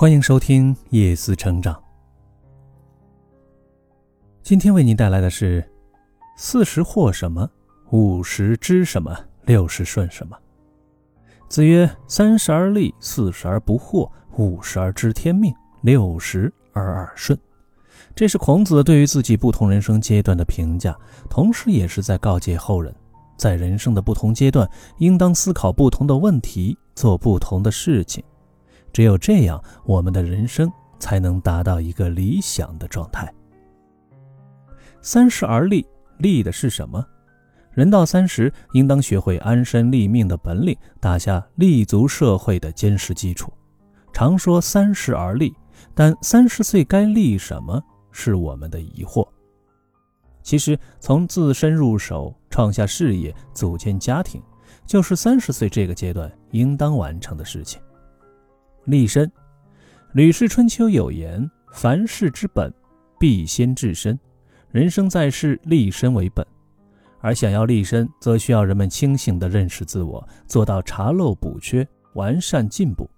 欢迎收听夜思成长。今天为您带来的是：四十惑什么？五十知什么？六十顺什么？子曰：“三十而立，四十而不惑，五十而知天命，六十而耳顺。”这是孔子对于自己不同人生阶段的评价，同时也是在告诫后人，在人生的不同阶段，应当思考不同的问题，做不同的事情。只有这样，我们的人生才能达到一个理想的状态。三十而立，立的是什么？人到三十，应当学会安身立命的本领，打下立足社会的坚实基础。常说三十而立，但三十岁该立什么，是我们的疑惑。其实，从自身入手，创下事业，组建家庭，就是三十岁这个阶段应当完成的事情。立身，《吕氏春秋》有言：“凡事之本，必先治身。”人生在世，立身为本。而想要立身，则需要人们清醒地认识自我，做到查漏补缺，完善进步。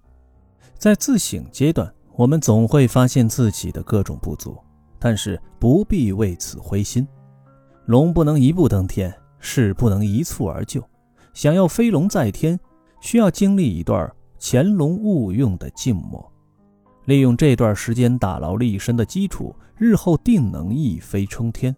在自省阶段，我们总会发现自己的各种不足，但是不必为此灰心。龙不能一步登天，事不能一蹴而就。想要飞龙在天，需要经历一段。潜龙勿用的静默，利用这段时间打牢立身的基础，日后定能一飞冲天。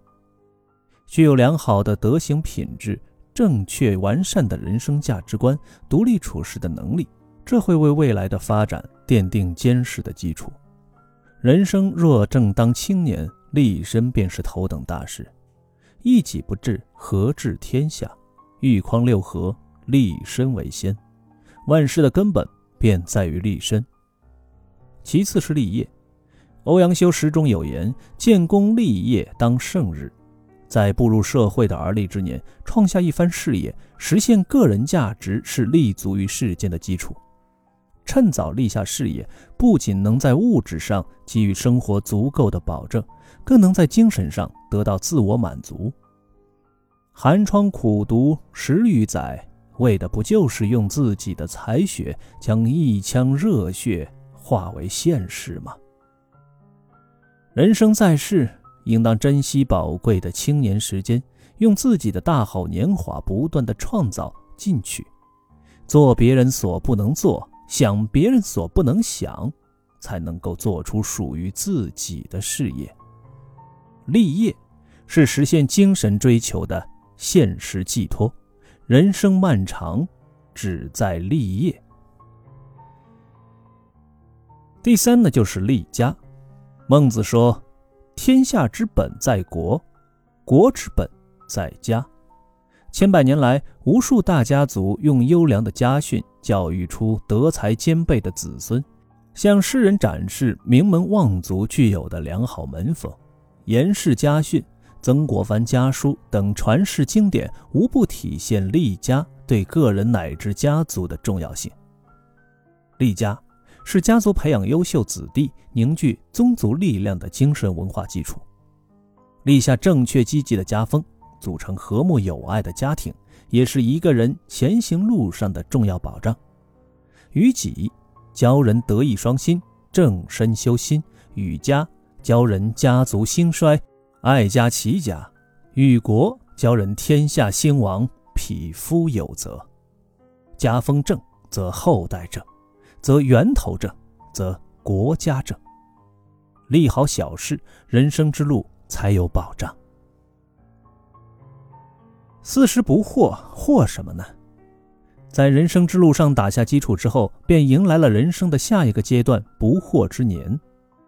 具有良好的德行品质、正确完善的人生价值观、独立处事的能力，这会为未来的发展奠定坚实的基础。人生若正当青年，立身便是头等大事。一己不治，何治天下？欲匡六合，立身为先。万事的根本便在于立身，其次是立业。欧阳修诗中有言：“建功立业当胜日。”在步入社会的而立之年，创下一番事业，实现个人价值，是立足于世间的基础。趁早立下事业，不仅能在物质上给予生活足够的保证，更能在精神上得到自我满足。寒窗苦读十余载。为的不就是用自己的才学将一腔热血化为现实吗？人生在世，应当珍惜宝贵的青年时间，用自己的大好年华不断的创造进取，做别人所不能做，想别人所不能想，才能够做出属于自己的事业。立业是实现精神追求的现实寄托。人生漫长，只在立业。第三呢，就是立家。孟子说：“天下之本在国，国之本在家。”千百年来，无数大家族用优良的家训教育出德才兼备的子孙，向世人展示名门望族具有的良好门风，严氏家训。曾国藩家书等传世经典，无不体现立家对个人乃至家族的重要性。立家是家族培养优秀子弟、凝聚宗族力量的精神文化基础。立下正确积极的家风，组成和睦友爱的家庭，也是一个人前行路上的重要保障。于己，教人德艺双馨，正身修心；与家，教人家族兴衰。爱家齐家，与国教人天下兴亡，匹夫有责。家风正，则后代正；则源头正，则国家正。立好小事，人生之路才有保障。四十不惑，惑什么呢？在人生之路上打下基础之后，便迎来了人生的下一个阶段——不惑之年。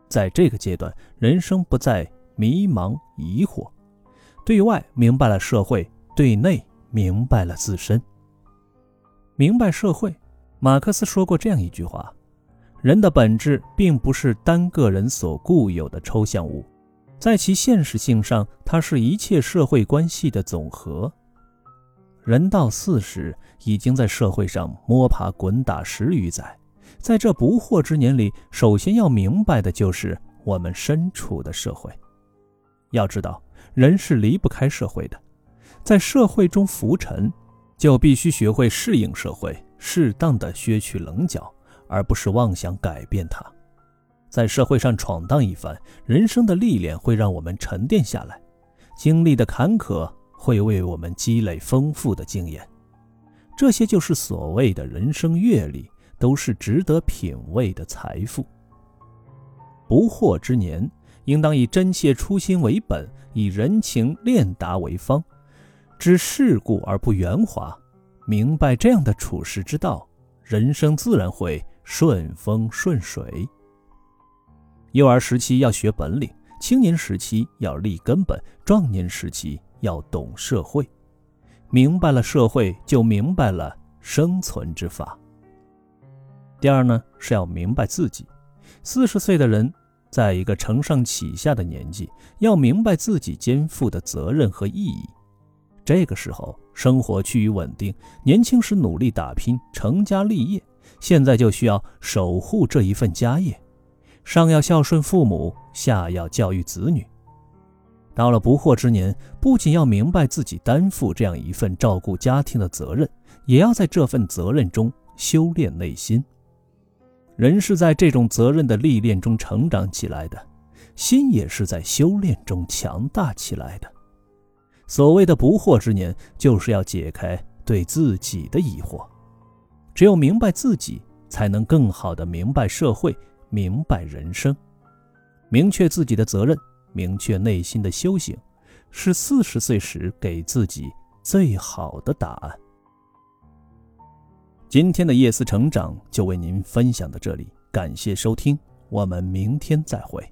在这个阶段，人生不再。迷茫疑惑，对外明白了社会，对内明白了自身。明白社会，马克思说过这样一句话：人的本质并不是单个人所固有的抽象物，在其现实性上，它是一切社会关系的总和。人到四十，已经在社会上摸爬滚打十余载，在这不惑之年里，首先要明白的就是我们身处的社会。要知道，人是离不开社会的，在社会中浮沉，就必须学会适应社会，适当的削去棱角，而不是妄想改变它。在社会上闯荡一番，人生的历练会让我们沉淀下来，经历的坎坷会为我们积累丰富的经验，这些就是所谓的人生阅历，都是值得品味的财富。不惑之年，应当以真切初心为本，以人情练达为方，知世故而不圆滑，明白这样的处世之道，人生自然会顺风顺水。幼儿时期要学本领，青年时期要立根本，壮年时期要懂社会。明白了社会，就明白了生存之法。第二呢，是要明白自己。四十岁的人，在一个承上启下的年纪，要明白自己肩负的责任和意义。这个时候，生活趋于稳定，年轻时努力打拼，成家立业，现在就需要守护这一份家业。上要孝顺父母，下要教育子女。到了不惑之年，不仅要明白自己担负这样一份照顾家庭的责任，也要在这份责任中修炼内心。人是在这种责任的历练中成长起来的，心也是在修炼中强大起来的。所谓的不惑之年，就是要解开对自己的疑惑。只有明白自己，才能更好的明白社会。明白人生，明确自己的责任，明确内心的修行，是四十岁时给自己最好的答案。今天的夜思成长就为您分享到这里，感谢收听，我们明天再会。